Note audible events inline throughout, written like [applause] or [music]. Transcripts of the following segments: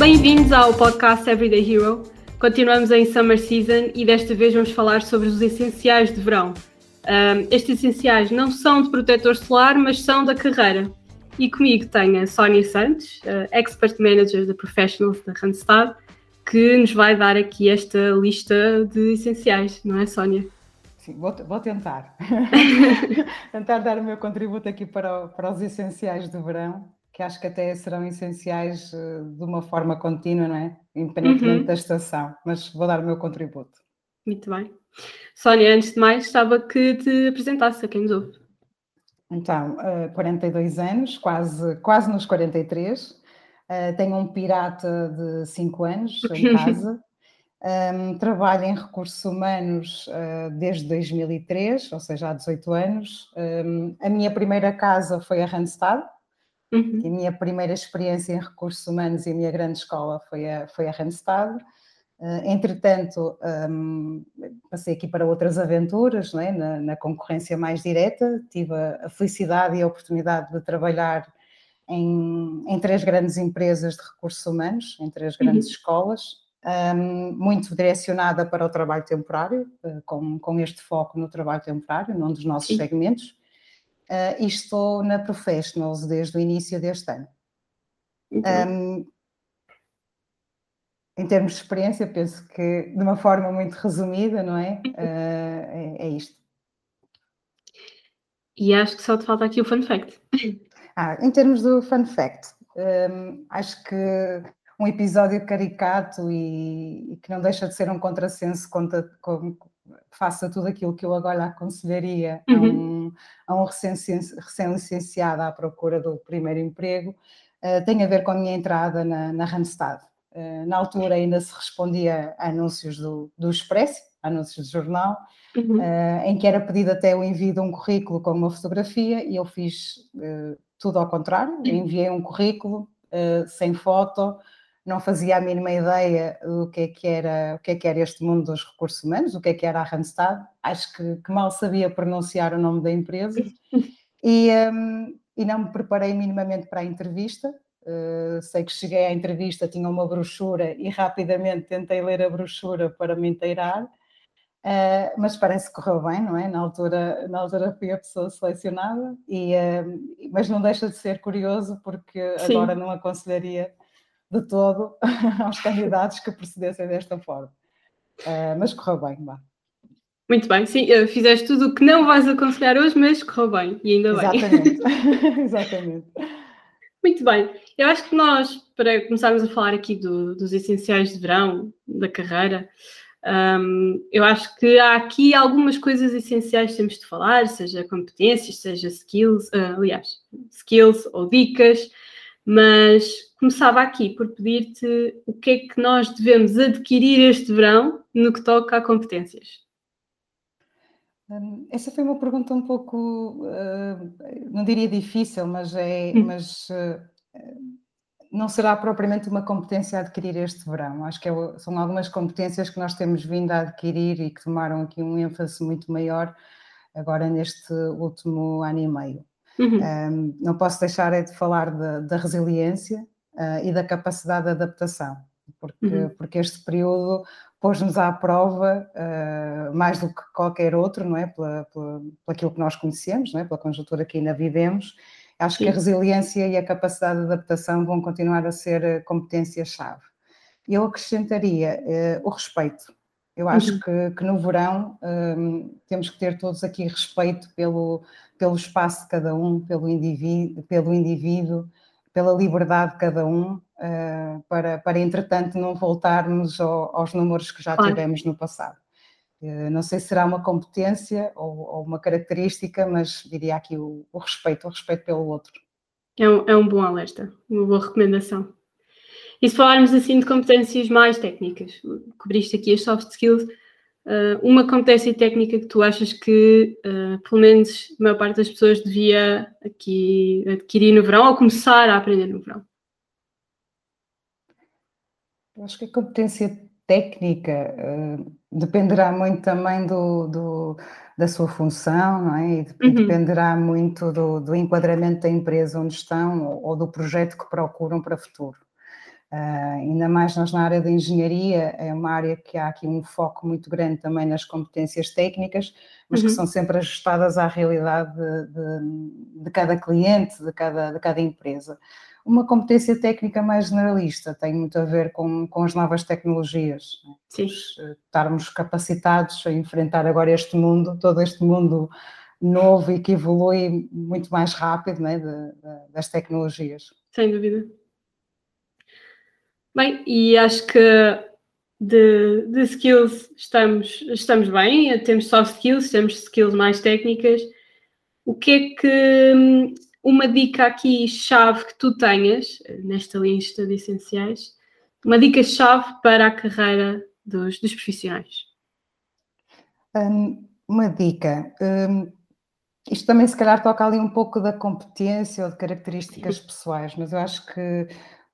Bem-vindos ao podcast Everyday Hero. Continuamos em Summer Season e desta vez vamos falar sobre os essenciais de verão. Um, estes essenciais não são de protetor solar, mas são da carreira. E comigo tenho a Sónia Santos, uh, Expert Manager da Professionals da Randstad, que nos vai dar aqui esta lista de essenciais, não é, Sónia? Sim, vou, vou tentar. [laughs] tentar dar o meu contributo aqui para, para os essenciais do verão, que acho que até serão essenciais uh, de uma forma contínua, não é? Independentemente uhum. da estação, mas vou dar o meu contributo. Muito bem. Sónia, antes de mais, gostava que te apresentasse a quem nos ouve. Então, uh, 42 anos, quase, quase nos 43. Uh, tenho um pirata de 5 anos [laughs] em casa. Um, trabalho em recursos humanos uh, desde 2003, ou seja, há 18 anos. Um, a minha primeira casa foi a Randstad, uhum. a minha primeira experiência em recursos humanos e a minha grande escola foi a, foi a Randstad. Uh, entretanto, um, passei aqui para outras aventuras, é? na, na, concorrência mais direta, tive a, a, felicidade e a oportunidade de trabalhar em, em, três grandes empresas de recursos humanos, em três grandes uhum. escolas, um, muito direcionada para o trabalho temporário, uh, com, com este foco no trabalho temporário, num dos nossos Sim. segmentos, e estou na Professionals desde o início deste ano. Um, em termos de experiência, penso que de uma forma muito resumida, não é? Uh, é, é, isto. E acho que só te falta aqui o fun fact. Ah, em termos do fun fact, um, acho que um episódio caricato e, e, que não deixa de ser um contrassenso conta, com, faça tudo aquilo que eu agora aconselharia uhum. a um, um recém-licenciado à procura do primeiro emprego, uh, tem a ver com a minha entrada na, na Randstad. Uh, na altura ainda se respondia a anúncios do, do Expresso, anúncios de jornal, uhum. uh, em que era pedido até o envio de um currículo com uma fotografia e eu fiz tudo ao contrário, enviei um currículo sem foto, não fazia a mínima ideia do que é que era, o que é que era este mundo dos recursos humanos, o que é que era a Randstad, acho que, que mal sabia pronunciar o nome da empresa e, um, e não me preparei minimamente para a entrevista. Uh, sei que cheguei à entrevista, tinha uma brochura e rapidamente tentei ler a brochura para me inteirar, uh, mas parece que correu bem, não é? Na altura, na altura fui a pessoa selecionada, e, uh, mas não deixa de ser curioso porque Sim. agora não aconselharia de todo [laughs] aos candidatos que procedessem desta forma. Uh, mas correu bem, vá. Muito bem, sim, eh, fizeste tudo o que não vais aconselhar hoje, mas correu bem, e ainda bem. Exatamente, [laughs] [laughs] exatamente. Muito bem, eu acho que nós, para começarmos a falar aqui do, dos essenciais de verão, da carreira, um, eu acho que há aqui algumas coisas essenciais que temos de falar, seja competências, seja skills, uh, aliás, skills ou dicas, mas começava aqui por pedir-te o que é que nós devemos adquirir este verão no que toca a competências. Hum, essa foi uma pergunta um pouco, uh, não diria difícil, mas, é, hum. mas uh, não será propriamente uma competência a adquirir este verão. Acho que é, são algumas competências que nós temos vindo a adquirir e que tomaram aqui um ênfase muito maior agora neste último ano e meio. Uhum. Um, não posso deixar é de falar da resiliência uh, e da capacidade de adaptação, porque, uhum. porque este período pôs-nos à prova uh, mais do que qualquer outro, não é? Pela, pela, aquilo que nós conhecemos, não é? Pela conjuntura que ainda vivemos. Acho Sim. que a resiliência e a capacidade de adaptação vão continuar a ser ah, competências-chave. Eu acrescentaria uh, o respeito. Eu acho uhum. que, que, no verão um, temos que ter todos aqui respeito pelo, pelo espaço de cada um, pelo indivíduo, pelo indivíduo pela liberdade de cada um, uh, para, para entretanto não voltarmos ao, aos números que já claro. tivemos no passado. Uh, não sei se será uma competência ou, ou, uma característica, mas diria aqui o, o respeito, o respeito pelo outro. É um, é um bom alerta, uma boa recomendação. E se falarmos assim de competências mais técnicas, cobriste aqui as soft skills, uh, uma competência técnica que tu achas que, uh, pelo menos, a maior parte das pessoas devia aqui adquirir no verão ou começar a aprender no verão? Acho que a competência técnica uh, dependerá muito também do, do, da sua função, não é? E uhum. dependerá muito do, do, enquadramento da empresa onde estão ou, ou do projeto que procuram para o futuro. Uh, ainda mais nós na área da engenharia, é uma área que há aqui um foco muito grande também nas competências técnicas, mas uhum. que são sempre ajustadas à realidade de, de, de, cada cliente, de cada, de cada empresa. Uma competência técnica mais generalista tem muito a ver com, com as novas tecnologias. Né? Sim. Eh, estarmos capacitados a enfrentar agora este mundo, todo este mundo novo e que evolui muito mais rápido né, das tecnologias. Sem dúvida. Bem, e acho que de, de, skills estamos, estamos bem, temos soft skills, temos skills mais técnicas. O que é que uma dica aqui chave que tu tenhas nesta lista de essenciais, uma dica chave para a carreira dos, dos profissionais? Um, uma dica. Um, isto também se calhar toca ali um pouco da competência ou de características pessoais, mas eu acho que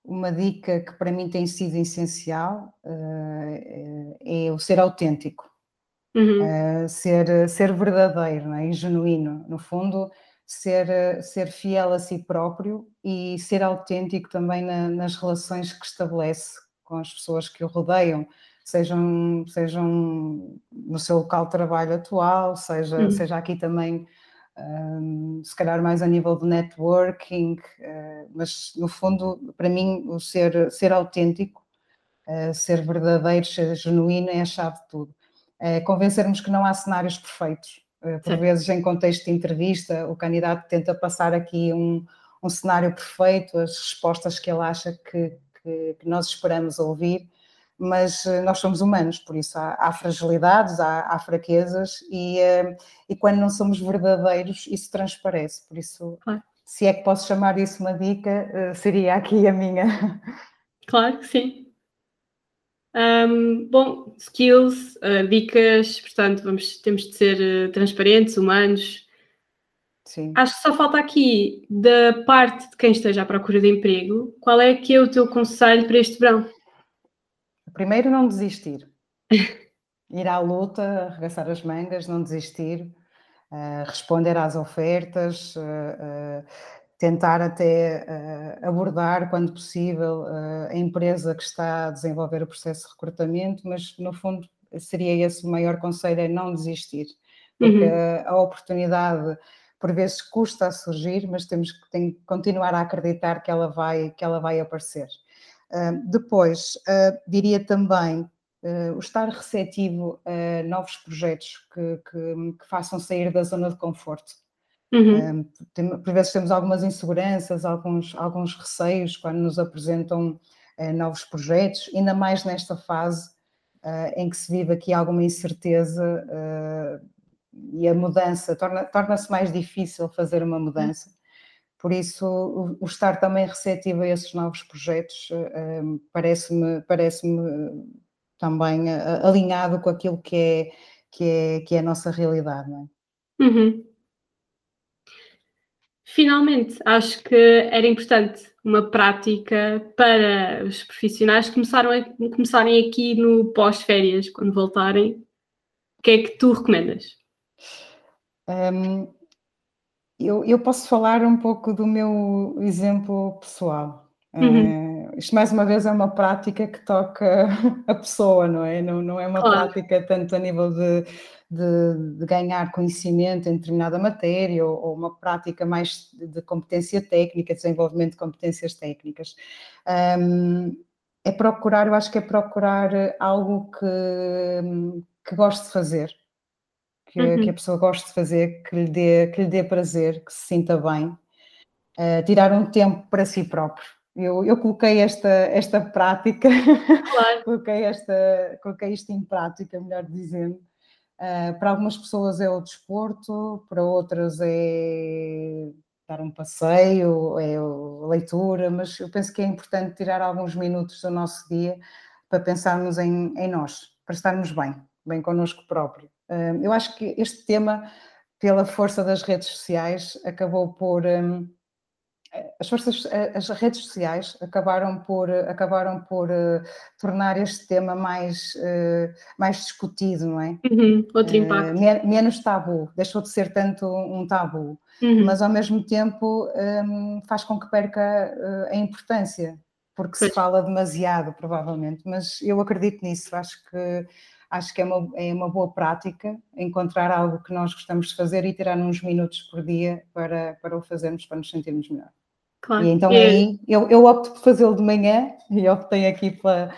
uma dica que para mim tem sido essencial uh, é o ser autêntico, uhum. uh, ser, ser verdadeiro é? e genuíno. No fundo, ser, ser fiel a si próprio e ser autêntico também na, nas relações que estabelece com as pessoas que o rodeiam, sejam, sejam no seu local de trabalho atual, seja, uhum. seja aqui também um, se calhar mais a nível de networking, uh, mas no fundo, para mim, o ser, ser autêntico, uh, ser verdadeiro, ser genuíno é a chave de tudo. É convencermos que não há cenários perfeitos. Uh, por Sim. vezes, em contexto de entrevista, o candidato tenta passar aqui um, um cenário perfeito, as respostas que ele acha que, que, que nós esperamos ouvir, mas eh, nós somos humanos, por isso há, há fragilidades, há, há fraquezas e, eh, e, quando não somos verdadeiros isso transparece, por isso claro. se é que posso chamar isso uma dica, eh, seria aqui a minha. [laughs] Claro que sim. Um, bom, skills, dicas, portanto vamos, temos de ser transparentes, humanos. Sim. Acho que só falta aqui, da parte de quem esteja à procura de emprego, qual é que é o teu conselho para este verão? Primeiro, não desistir. [laughs] Ir à luta, arregaçar as mangas, não desistir, uh, responder às ofertas, uh, tentar até abordar, quando possível, a empresa que está a desenvolver o processo de recrutamento, mas no fundo seria esse o maior conselho, é não desistir, porque uhum. a oportunidade por vezes custa a surgir, mas temos que, tem que continuar a acreditar que ela vai, que ela vai aparecer depois, uh, diria também uh, o estar receptivo a novos projetos que, que, que, façam sair da zona de conforto. Uhum. por vezes temos algumas inseguranças, alguns, alguns receios quando nos apresentam novos projetos, ainda mais nesta fase em que se vive aqui alguma incerteza e a mudança torna-se torna mais difícil fazer uma mudança. Por isso, o, o estar também receptivo a esses novos projetos uh, parece-me parece também uh, alinhado com aquilo que é, que é, que é a nossa realidade. É? Uhum. Finalmente, acho que era importante uma prática para os profissionais começaram a, começarem aqui no pós-férias, quando voltarem. O que é que tu recomendas? Um, eu, eu posso falar um pouco do meu exemplo pessoal. Uhum. Uh, isto, mais uma vez, é uma prática que toca [laughs] a pessoa, não é? Não, não é uma claro. prática tanto a nível de, de, de, ganhar conhecimento em determinada matéria ou, ou, uma prática mais de competência técnica, desenvolvimento de competências técnicas. Um, é procurar, eu acho que é procurar algo que, que gosto de fazer que, uhum. que, a pessoa goste de fazer, que lhe dê, que lhe dê prazer, que se sinta bem, uh, tirar um tempo para si próprio. Eu, eu coloquei esta, esta prática, [laughs] claro. coloquei, esta, coloquei isto em prática, melhor dizendo. Uh, para algumas pessoas é o desporto, para outras é dar um passeio, é a leitura, mas eu penso que é importante tirar alguns minutos do nosso dia para pensarmos em, em nós, para estarmos bem, bem connosco próprio. Eu acho que este tema, pela força das redes sociais, acabou por. As, forças, as redes sociais acabaram por, acabaram por uh, tornar este tema mais, mais discutido, não é? Uhum, outro impacto. Menos tabu, deixou de ser tanto um tabu, uhum. mas ao mesmo tempo faz com que perca a importância porque se fala demasiado, provavelmente, mas eu acredito nisso, acho que acho que é uma, é uma boa prática encontrar algo que nós gostamos de fazer e tirar uns minutos por dia para, para o fazermos, para nos sentirmos melhor. Claro. E então é. aí eu, eu opto por fazê-lo de manhã e optei aqui pela,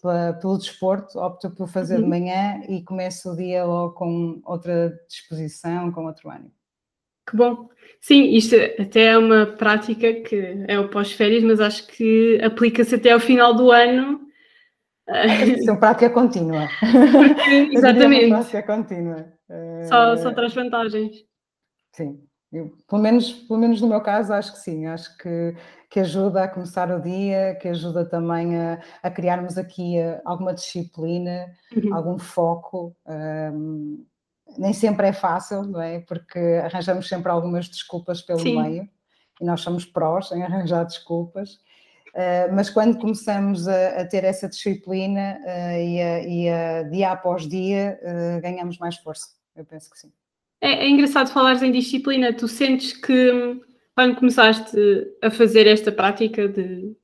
pela, pelo desporto, opto por fazer uhum. de manhã e começo o dia logo com outra disposição, com outro ânimo. Que bom. Sim, isto até é uma prática que é o pós-férias, mas acho que aplica-se até ao final do ano. Isso é uma prática contínua. exatamente. É uma prática contínua. Só, só traz vantagens. Sim. Eu, pelo, menos, pelo menos no meu caso, acho que sim, acho que, que ajuda a começar o dia, que ajuda também a, a criarmos aqui eh, alguma disciplina, uhum. algum foco. Um, nem sempre é fácil, não é? Porque arranjamos sempre algumas desculpas pelo sim. meio e nós somos prós em arranjar desculpas. Uh, mas quando começamos a, a ter essa disciplina uh, e, a, e, a, dia após dia, uh, ganhamos mais força. Eu penso que sim. É, é engraçado falares em disciplina. Tu sentes que quando começaste a fazer esta prática de,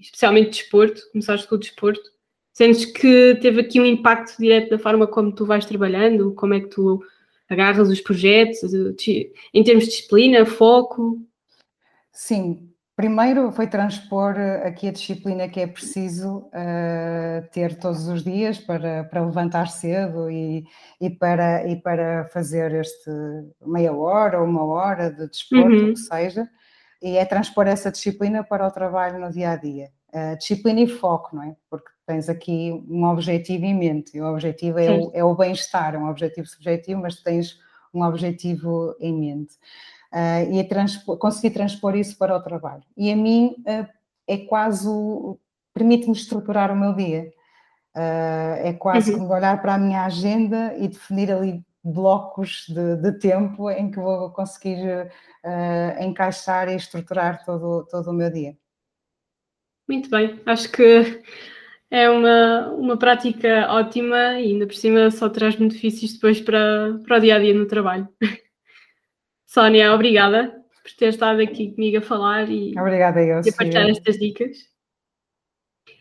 especialmente desporto, começaste com o desporto, sentes que teve aqui um impacto direto da forma como tu vais trabalhando, como é que tu agarras os projetos, em termos de disciplina, foco? Sim, Primeiro foi transpor eh, aqui a disciplina que é preciso uh, ter todos os dias para, para levantar cedo e, e, para, e para fazer este meia hora ou uma hora de desporto, uhum. o que seja, e é transpor essa disciplina para o trabalho no dia a dia. Uh, disciplina e foco, não é? Porque tens aqui um objetivo em mente, e o objetivo é o, é o bem-estar, é um objetivo subjetivo, mas tens um objetivo em mente uh, e transpor, conseguir transpor isso para o trabalho. E a mim uh, é quase, permite-me estruturar o meu dia. Uh, é quase uhum. como olhar para a minha agenda e definir ali blocos de, de tempo em que vou conseguir encaixar e estruturar todo, todo o meu dia. Muito bem, acho que é uma, uma prática ótima e ainda por cima só traz benefícios depois para, para o dia a dia no trabalho. Sónia, obrigada por ter estado aqui comigo a falar e, obrigada, eu, e a partilhar estas dicas.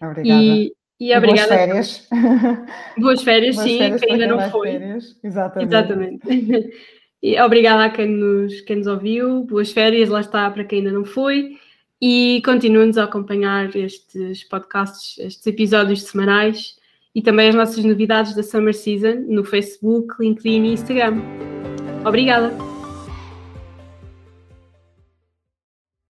Obrigada. E, e, obrigada. boas férias. [laughs] Boas férias, boas sim, férias que ainda não foi. Férias. Exatamente. Exatamente. [laughs] E obrigada a quem nos, quem nos ouviu. Boas férias, lá está, para quem ainda não foi. E continuem-nos a acompanhar estes podcasts, estes episódios semanais e também as nossas novidades da Summer Season no Facebook, LinkedIn e Instagram. Obrigada!